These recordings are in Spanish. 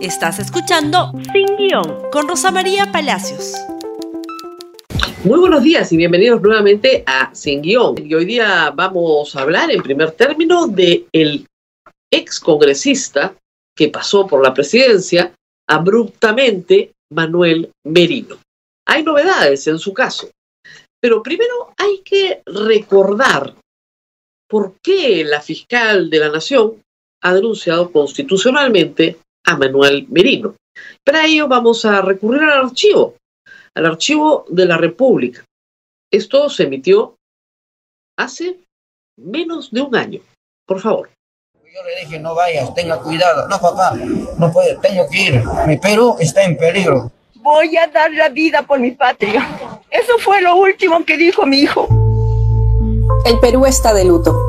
Estás escuchando Sin Guión con Rosa María Palacios. Muy buenos días y bienvenidos nuevamente a Sin Guión. Y hoy día vamos a hablar en primer término de el ex congresista que pasó por la presidencia abruptamente, Manuel Merino. Hay novedades en su caso, pero primero hay que recordar por qué la fiscal de la Nación ha denunciado constitucionalmente a Manuel Merino. Para ello vamos a recurrir al archivo, al archivo de la República. Esto se emitió hace menos de un año. Por favor. Yo le dije, no vayas, tenga cuidado. No, papá, no puedo, tengo que ir. Mi Perú está en peligro. Voy a dar la vida por mi patria. Eso fue lo último que dijo mi hijo. El Perú está de luto.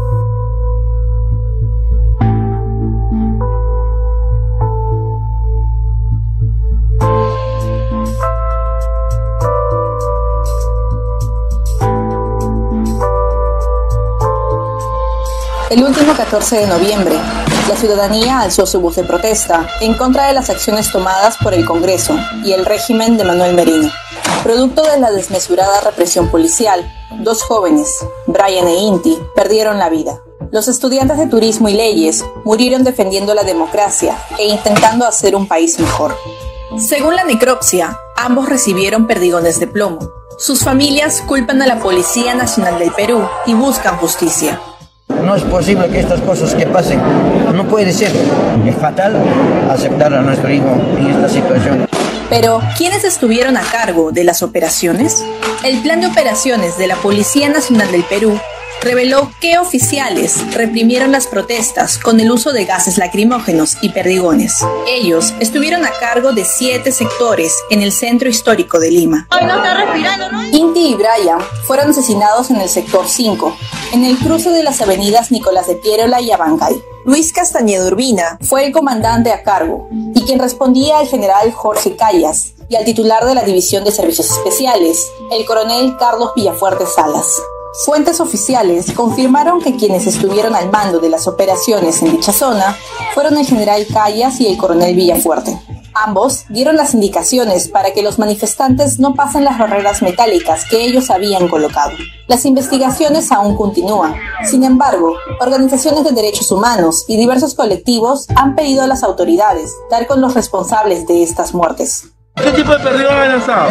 El último 14 de noviembre, la ciudadanía alzó su voz de protesta en contra de las acciones tomadas por el Congreso y el régimen de Manuel Merino. Producto de la desmesurada represión policial, dos jóvenes, Brian e Inti, perdieron la vida. Los estudiantes de turismo y leyes murieron defendiendo la democracia e intentando hacer un país mejor. Según la necropsia, ambos recibieron perdigones de plomo. Sus familias culpan a la Policía Nacional del Perú y buscan justicia. No es posible que estas cosas que pasen. No puede ser. Es fatal aceptar a nuestro hijo en esta situación. Pero, ¿quiénes estuvieron a cargo de las operaciones? El plan de operaciones de la Policía Nacional del Perú reveló que oficiales reprimieron las protestas con el uso de gases lacrimógenos y perdigones. Ellos estuvieron a cargo de siete sectores en el centro histórico de Lima. Inti y Brian fueron asesinados en el sector 5, en el cruce de las avenidas Nicolás de Pierola y Abancay. Luis Castañeda Urbina fue el comandante a cargo y quien respondía al general Jorge Callas y al titular de la División de Servicios Especiales, el coronel Carlos Villafuerte Salas. Fuentes oficiales confirmaron que quienes estuvieron al mando de las operaciones en dicha zona fueron el general Callas y el coronel Villafuerte. Ambos dieron las indicaciones para que los manifestantes no pasen las barreras metálicas que ellos habían colocado. Las investigaciones aún continúan. Sin embargo, organizaciones de derechos humanos y diversos colectivos han pedido a las autoridades dar con los responsables de estas muertes. ¿Qué tipo de perdido ha lanzado?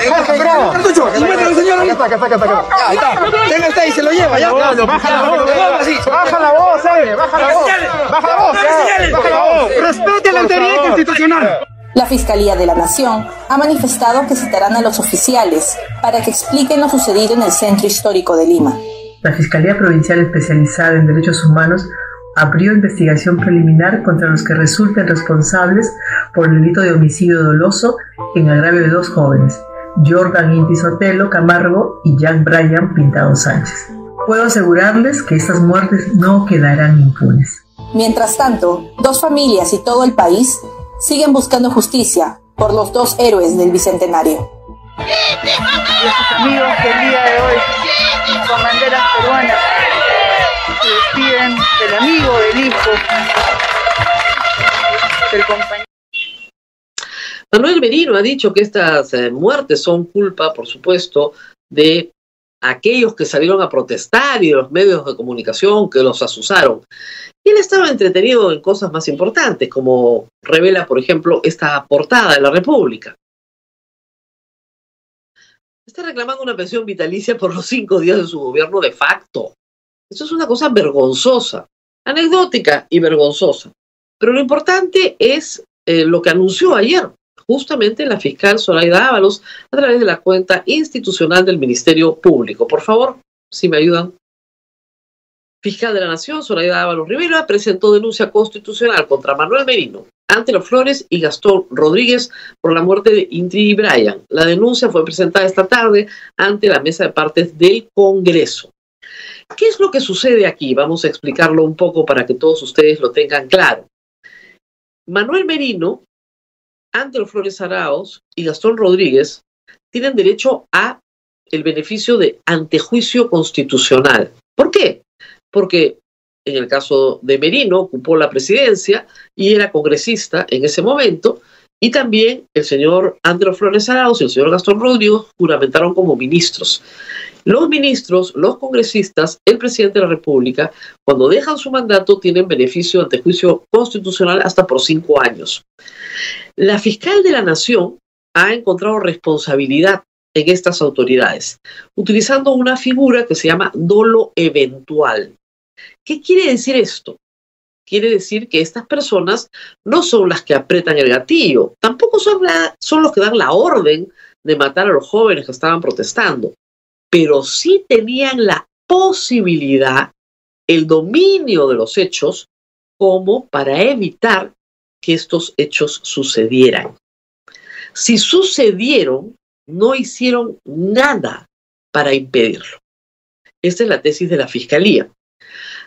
Cartucho, muéstralo, señor. Acá está, acá está, acá está. Ya, ahí está. Él está y se lo lleva, ya. Baja la voz, baja la voz, eh, baja la voz. Baja la voz, baja la voz. Respete la autoridad constitucional. La Fiscalía de la Nación ha manifestado que citarán a los oficiales para que expliquen lo sucedido en el centro histórico de Lima. La Fiscalía Provincial Especializada en Derechos Humanos abrió investigación preliminar contra los que resulten responsables por el delito de homicidio doloso en agravio de dos jóvenes, Jordan Inti Sotelo Camargo y Jack Bryan Pintado Sánchez. Puedo asegurarles que estas muertes no quedarán impunes. Mientras tanto, dos familias y todo el país siguen buscando justicia por los dos héroes del Bicentenario. Y a sus amigos que el día de hoy, con banderas peruanas, se despiden del amigo, del hijo, del compañero. Manuel Merino ha dicho que estas eh, muertes son culpa, por supuesto, de aquellos que salieron a protestar y de los medios de comunicación que los asusaron. Y él estaba entretenido en cosas más importantes, como revela, por ejemplo, esta portada de la República. Está reclamando una pensión vitalicia por los cinco días de su gobierno de facto. Eso es una cosa vergonzosa, anecdótica y vergonzosa. Pero lo importante es eh, lo que anunció ayer, justamente la fiscal Zoraida Ábalos, a través de la cuenta institucional del Ministerio Público. Por favor, si me ayudan. Fiscal de la Nación, Zoraida Ábalos Rivera, presentó denuncia constitucional contra Manuel Merino, Antelo Flores y Gastón Rodríguez por la muerte de Inti y Bryan. La denuncia fue presentada esta tarde ante la mesa de partes del Congreso. ¿Qué es lo que sucede aquí? Vamos a explicarlo un poco para que todos ustedes lo tengan claro. Manuel Merino, Antelo Flores Araos y Gastón Rodríguez tienen derecho a el beneficio de antejuicio constitucional. ¿Por qué? Porque en el caso de Merino ocupó la presidencia y era congresista en ese momento y también el señor Andrés Flores Arauz y el señor Gastón Rodríguez juramentaron como ministros. Los ministros, los congresistas, el presidente de la República, cuando dejan su mandato, tienen beneficio ante juicio constitucional hasta por cinco años. La fiscal de la Nación ha encontrado responsabilidad en estas autoridades, utilizando una figura que se llama dolo eventual. ¿Qué quiere decir esto? quiere decir que estas personas no son las que apretan el gatillo, tampoco son, son los que dan la orden de matar a los jóvenes que estaban protestando, pero sí tenían la posibilidad, el dominio de los hechos, como para evitar que estos hechos sucedieran. Si sucedieron, no hicieron nada para impedirlo. Esta es la tesis de la Fiscalía.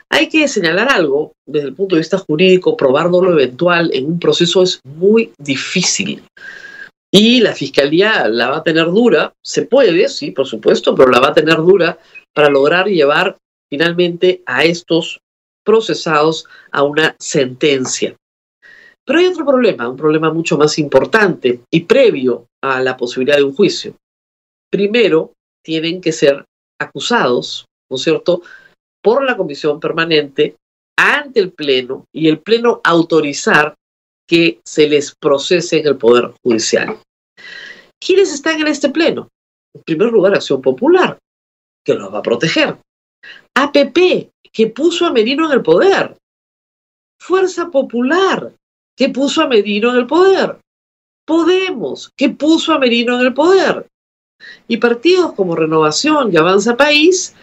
Hay que señalar algo desde el punto de vista jurídico, probar lo eventual en un proceso es muy difícil. Y la fiscalía la va a tener dura, se puede, sí, por supuesto, pero la va a tener dura para lograr llevar finalmente a estos procesados a una sentencia. Pero hay otro problema, un problema mucho más importante y previo a la posibilidad de un juicio. Primero, tienen que ser acusados, ¿no es cierto?, por la comisión permanente ante el Pleno y el Pleno autorizar que se les procese en el Poder Judicial. ¿Quiénes están en este Pleno? En primer lugar, Acción Popular, que los va a proteger. APP, que puso a Merino en el poder. Fuerza Popular, que puso a Merino en el poder. Podemos, que puso a Merino en el poder. Y partidos como Renovación y Avanza País,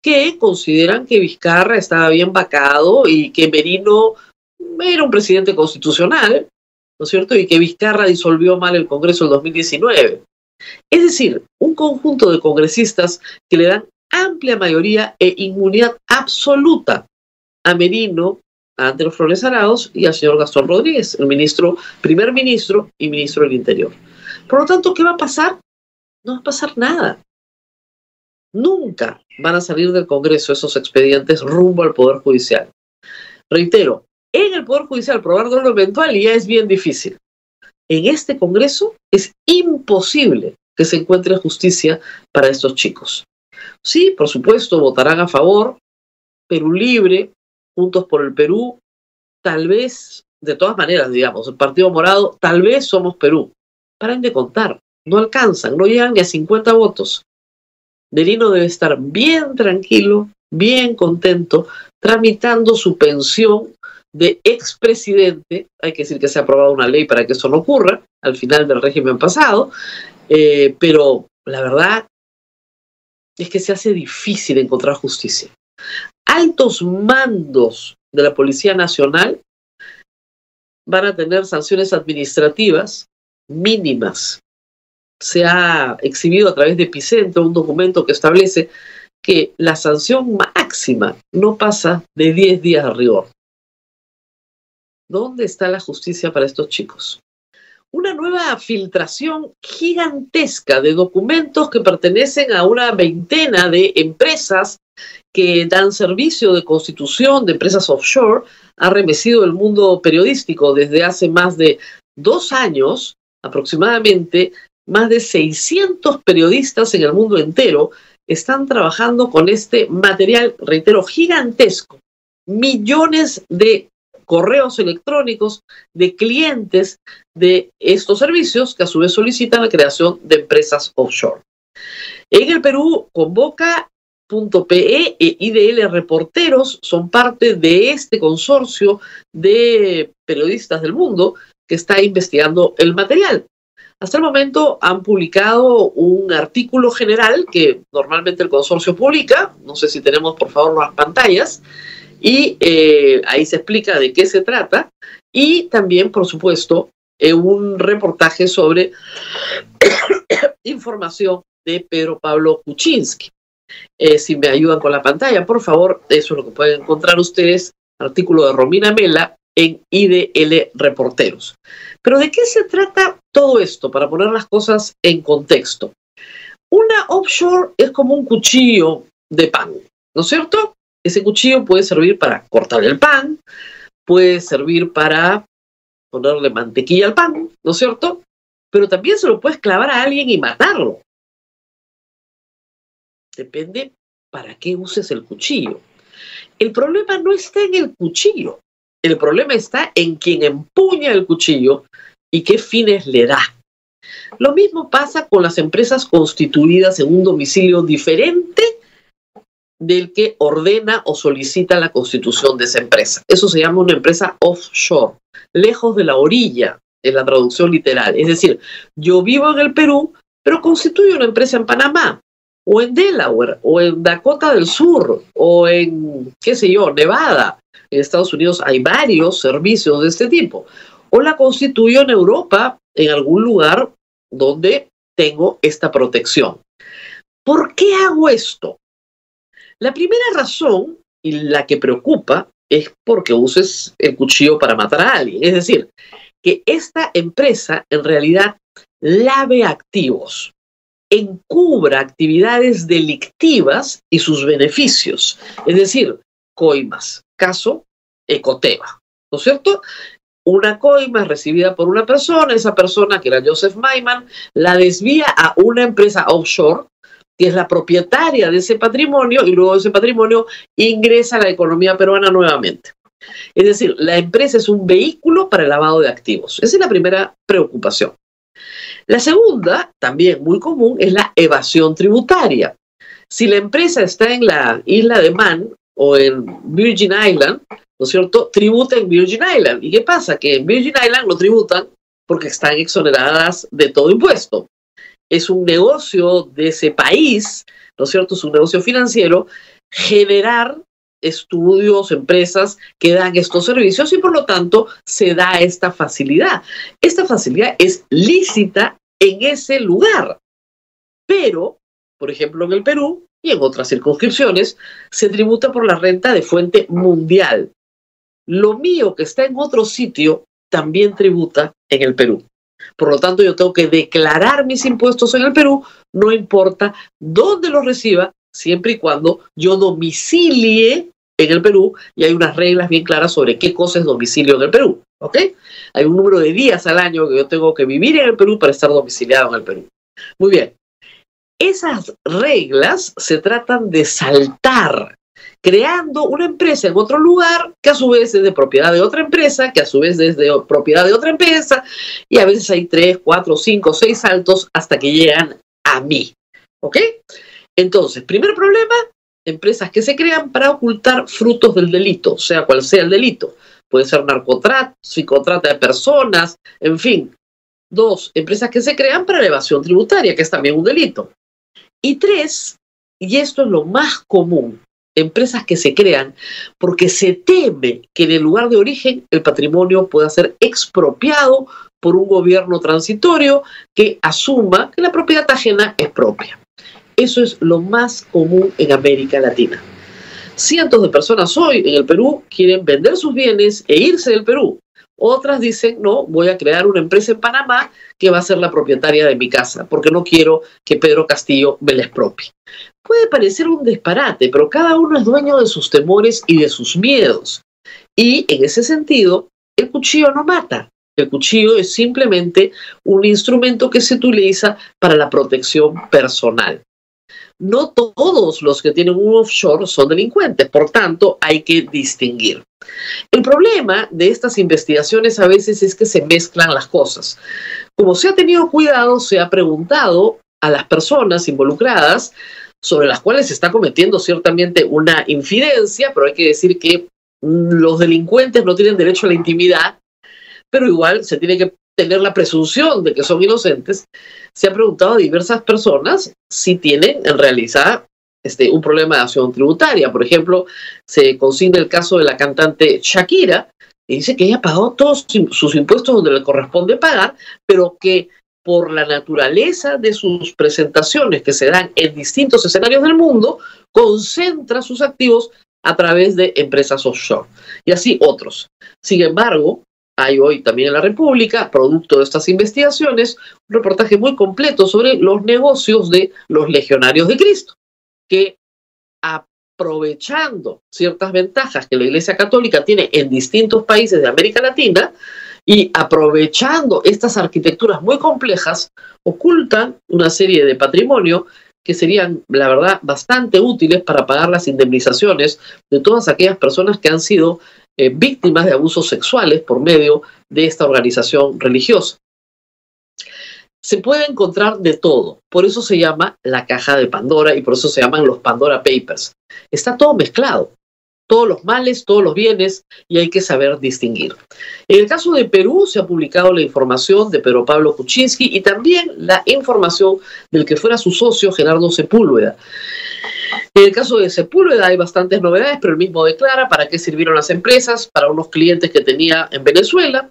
que consideran que Vizcarra estaba bien vacado y que Merino era un presidente constitucional, ¿no es cierto? Y que Vizcarra disolvió mal el Congreso en 2019. Es decir, un conjunto de congresistas que le dan amplia mayoría e inmunidad absoluta a Merino, a Andrés Flores Arauz y al señor Gastón Rodríguez, el ministro, primer ministro y ministro del Interior. Por lo tanto, ¿qué va a pasar? No va a pasar nada. Nunca van a salir del Congreso esos expedientes rumbo al Poder Judicial. Reitero, en el Poder Judicial probar lo eventual ya es bien difícil. En este Congreso es imposible que se encuentre justicia para estos chicos. Sí, por supuesto, votarán a favor, Perú Libre, Juntos por el Perú, tal vez, de todas maneras, digamos, el Partido Morado, tal vez somos Perú. Paren de contar, no alcanzan, no llegan ni a 50 votos. Delino debe estar bien tranquilo, bien contento, tramitando su pensión de expresidente. Hay que decir que se ha aprobado una ley para que eso no ocurra al final del régimen pasado, eh, pero la verdad es que se hace difícil encontrar justicia. Altos mandos de la Policía Nacional van a tener sanciones administrativas mínimas se ha exhibido a través de Epicentro un documento que establece que la sanción máxima no pasa de 10 días de rigor. ¿Dónde está la justicia para estos chicos? Una nueva filtración gigantesca de documentos que pertenecen a una veintena de empresas que dan servicio de constitución, de empresas offshore, ha remecido el mundo periodístico desde hace más de dos años aproximadamente más de 600 periodistas en el mundo entero están trabajando con este material, reitero, gigantesco. Millones de correos electrónicos de clientes de estos servicios que a su vez solicitan la creación de empresas offshore. En el Perú, Convoca.pe e IDL Reporteros son parte de este consorcio de periodistas del mundo que está investigando el material. Hasta el momento han publicado un artículo general que normalmente el consorcio publica, no sé si tenemos por favor las pantallas, y eh, ahí se explica de qué se trata, y también, por supuesto, eh, un reportaje sobre información de Pedro Pablo Kuczynski. Eh, si me ayudan con la pantalla, por favor, eso es lo que pueden encontrar ustedes, artículo de Romina Mela en IDL Reporteros. Pero ¿de qué se trata todo esto? Para poner las cosas en contexto. Una offshore es como un cuchillo de pan, ¿no es cierto? Ese cuchillo puede servir para cortar el pan, puede servir para ponerle mantequilla al pan, ¿no es cierto? Pero también se lo puedes clavar a alguien y matarlo. Depende para qué uses el cuchillo. El problema no está en el cuchillo. El problema está en quien empuña el cuchillo y qué fines le da. Lo mismo pasa con las empresas constituidas en un domicilio diferente del que ordena o solicita la constitución de esa empresa. Eso se llama una empresa offshore, lejos de la orilla, en la traducción literal. Es decir, yo vivo en el Perú, pero constituyo una empresa en Panamá, o en Delaware, o en Dakota del Sur, o en, qué sé yo, Nevada. En Estados Unidos hay varios servicios de este tipo. O la constituyo en Europa, en algún lugar donde tengo esta protección. ¿Por qué hago esto? La primera razón, y la que preocupa, es porque uses el cuchillo para matar a alguien. Es decir, que esta empresa en realidad lave activos, encubra actividades delictivas y sus beneficios. Es decir, coimas, caso Ecoteva, ¿no es cierto? Una coima recibida por una persona, esa persona, que era Joseph Maiman, la desvía a una empresa offshore que es la propietaria de ese patrimonio y luego ese patrimonio ingresa a la economía peruana nuevamente. Es decir, la empresa es un vehículo para el lavado de activos. Esa es la primera preocupación. La segunda, también muy común, es la evasión tributaria. Si la empresa está en la isla de Man o en Virgin Island, ¿no es cierto? Tributa en Virgin Island. ¿Y qué pasa? Que en Virgin Island no tributan porque están exoneradas de todo impuesto es un negocio de ese país, ¿no es cierto? Es un negocio financiero, generar estudios, empresas que dan estos servicios y por lo tanto se da esta facilidad. Esta facilidad es lícita en ese lugar, pero, por ejemplo, en el Perú y en otras circunscripciones, se tributa por la renta de fuente mundial. Lo mío que está en otro sitio también tributa en el Perú. Por lo tanto, yo tengo que declarar mis impuestos en el Perú, no importa dónde los reciba, siempre y cuando yo domicilie en el Perú y hay unas reglas bien claras sobre qué cosa es domicilio en el Perú. ¿Ok? Hay un número de días al año que yo tengo que vivir en el Perú para estar domiciliado en el Perú. Muy bien. Esas reglas se tratan de saltar creando una empresa en otro lugar que a su vez es de propiedad de otra empresa, que a su vez es de propiedad de otra empresa, y a veces hay tres, cuatro, cinco, seis saltos hasta que llegan a mí. ¿Ok? Entonces, primer problema, empresas que se crean para ocultar frutos del delito, sea cual sea el delito. Puede ser narcotrato, psicotrata de personas, en fin. Dos, empresas que se crean para evasión tributaria, que es también un delito. Y tres, y esto es lo más común, empresas que se crean porque se teme que en el lugar de origen el patrimonio pueda ser expropiado por un gobierno transitorio que asuma que la propiedad ajena es propia. Eso es lo más común en América Latina. Cientos de personas hoy en el Perú quieren vender sus bienes e irse del Perú. Otras dicen, no, voy a crear una empresa en Panamá que va a ser la propietaria de mi casa, porque no quiero que Pedro Castillo me la expropie. Puede parecer un disparate, pero cada uno es dueño de sus temores y de sus miedos. Y en ese sentido, el cuchillo no mata. El cuchillo es simplemente un instrumento que se utiliza para la protección personal. No todos los que tienen un offshore son delincuentes, por tanto hay que distinguir. El problema de estas investigaciones a veces es que se mezclan las cosas. Como se ha tenido cuidado, se ha preguntado a las personas involucradas sobre las cuales se está cometiendo ciertamente una infidencia, pero hay que decir que los delincuentes no tienen derecho a la intimidad, pero igual se tiene que tener la presunción de que son inocentes. Se ha preguntado a diversas personas si tienen en realidad este, un problema de acción tributaria. Por ejemplo, se consigna el caso de la cantante Shakira, y dice que ella pagó todos sus impuestos donde le corresponde pagar, pero que por la naturaleza de sus presentaciones que se dan en distintos escenarios del mundo, concentra sus activos a través de empresas offshore y así otros. Sin embargo, hay hoy también en la República, producto de estas investigaciones, un reportaje muy completo sobre los negocios de los legionarios de Cristo, que aprovechando ciertas ventajas que la Iglesia Católica tiene en distintos países de América Latina, y aprovechando estas arquitecturas muy complejas, ocultan una serie de patrimonio que serían, la verdad, bastante útiles para pagar las indemnizaciones de todas aquellas personas que han sido eh, víctimas de abusos sexuales por medio de esta organización religiosa. Se puede encontrar de todo, por eso se llama la caja de Pandora y por eso se llaman los Pandora Papers. Está todo mezclado todos los males, todos los bienes, y hay que saber distinguir. En el caso de Perú se ha publicado la información de Pedro Pablo Kuczynski y también la información del que fuera su socio Gerardo Sepúlveda. En el caso de Sepúlveda hay bastantes novedades, pero él mismo declara para qué sirvieron las empresas, para unos clientes que tenía en Venezuela,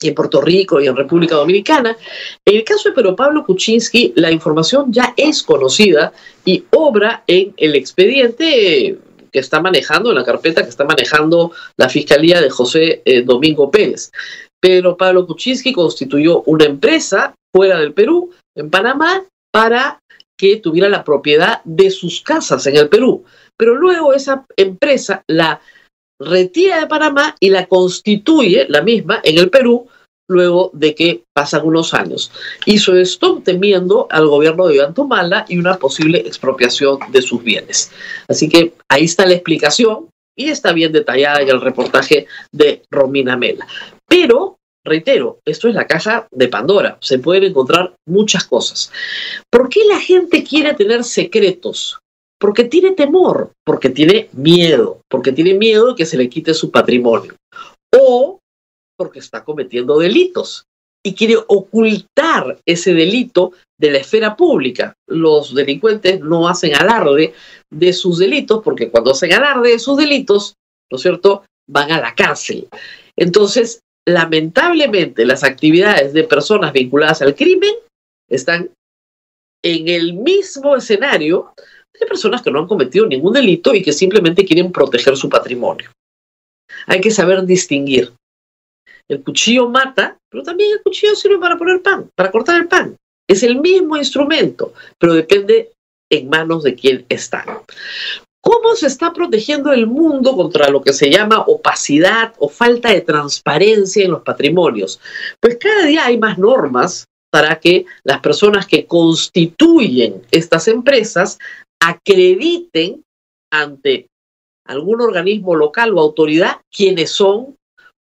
en Puerto Rico y en República Dominicana. En el caso de Pedro Pablo Kuczynski, la información ya es conocida y obra en el expediente que está manejando, en la carpeta que está manejando la Fiscalía de José eh, Domingo Pérez. Pero Pablo Kuczynski constituyó una empresa fuera del Perú, en Panamá, para que tuviera la propiedad de sus casas en el Perú. Pero luego esa empresa la retira de Panamá y la constituye la misma en el Perú luego de que pasan unos años. Hizo esto temiendo al gobierno de Iván y una posible expropiación de sus bienes. Así que ahí está la explicación y está bien detallada en el reportaje de Romina Mela. Pero, reitero, esto es la caja de Pandora. Se pueden encontrar muchas cosas. ¿Por qué la gente quiere tener secretos? Porque tiene temor, porque tiene miedo, porque tiene miedo de que se le quite su patrimonio. O porque está cometiendo delitos y quiere ocultar ese delito de la esfera pública. Los delincuentes no hacen alarde de sus delitos porque cuando hacen alarde de sus delitos, ¿no es cierto?, van a la cárcel. Entonces, lamentablemente, las actividades de personas vinculadas al crimen están en el mismo escenario de personas que no han cometido ningún delito y que simplemente quieren proteger su patrimonio. Hay que saber distinguir el cuchillo mata, pero también el cuchillo sirve para poner pan, para cortar el pan. Es el mismo instrumento, pero depende en manos de quién está. ¿Cómo se está protegiendo el mundo contra lo que se llama opacidad o falta de transparencia en los patrimonios? Pues cada día hay más normas para que las personas que constituyen estas empresas acrediten ante algún organismo local o autoridad quiénes son,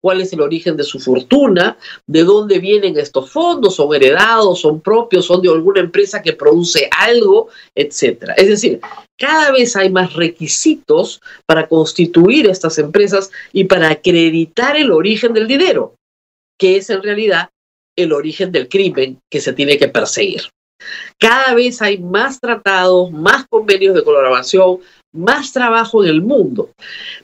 cuál es el origen de su fortuna, de dónde vienen estos fondos, son heredados, son propios, son de alguna empresa que produce algo, etcétera. Es decir, cada vez hay más requisitos para constituir estas empresas y para acreditar el origen del dinero, que es en realidad el origen del crimen que se tiene que perseguir. Cada vez hay más tratados, más convenios de colaboración, más trabajo en el mundo.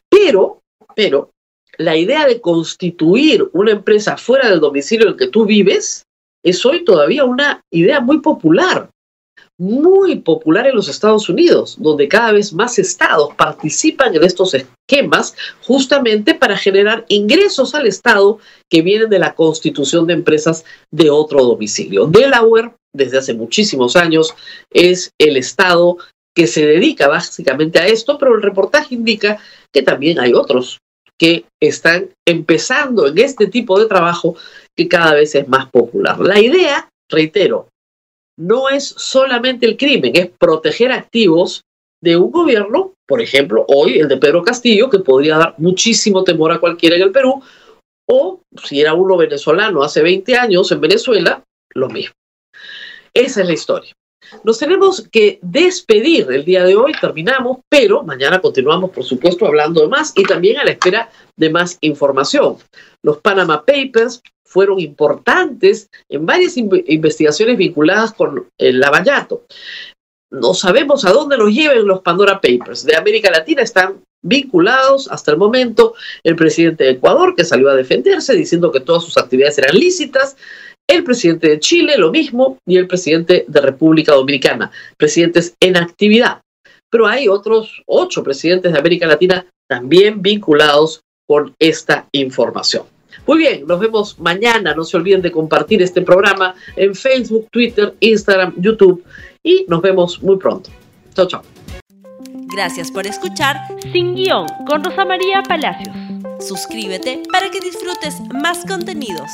Pero, pero la idea de constituir una empresa fuera del domicilio en el que tú vives es hoy todavía una idea muy popular, muy popular en los Estados Unidos, donde cada vez más estados participan en estos esquemas justamente para generar ingresos al Estado que vienen de la constitución de empresas de otro domicilio. Delaware, desde hace muchísimos años, es el Estado que se dedica básicamente a esto, pero el reportaje indica que también hay otros que están empezando en este tipo de trabajo que cada vez es más popular. La idea, reitero, no es solamente el crimen, es proteger activos de un gobierno, por ejemplo, hoy el de Pedro Castillo, que podría dar muchísimo temor a cualquiera en el Perú, o si era uno venezolano hace 20 años en Venezuela, lo mismo. Esa es la historia. Nos tenemos que despedir el día de hoy, terminamos, pero mañana continuamos, por supuesto, hablando de más y también a la espera de más información. Los Panama Papers fueron importantes en varias investigaciones vinculadas con el lavallato. No sabemos a dónde nos lleven los Pandora Papers. De América Latina están vinculados hasta el momento el presidente de Ecuador, que salió a defenderse diciendo que todas sus actividades eran lícitas, el presidente de Chile, lo mismo, y el presidente de República Dominicana, presidentes en actividad. Pero hay otros ocho presidentes de América Latina también vinculados con esta información. Muy bien, nos vemos mañana. No se olviden de compartir este programa en Facebook, Twitter, Instagram, YouTube y nos vemos muy pronto. Chao, chao. Gracias por escuchar Sin Guión con Rosa María Palacios. Suscríbete para que disfrutes más contenidos.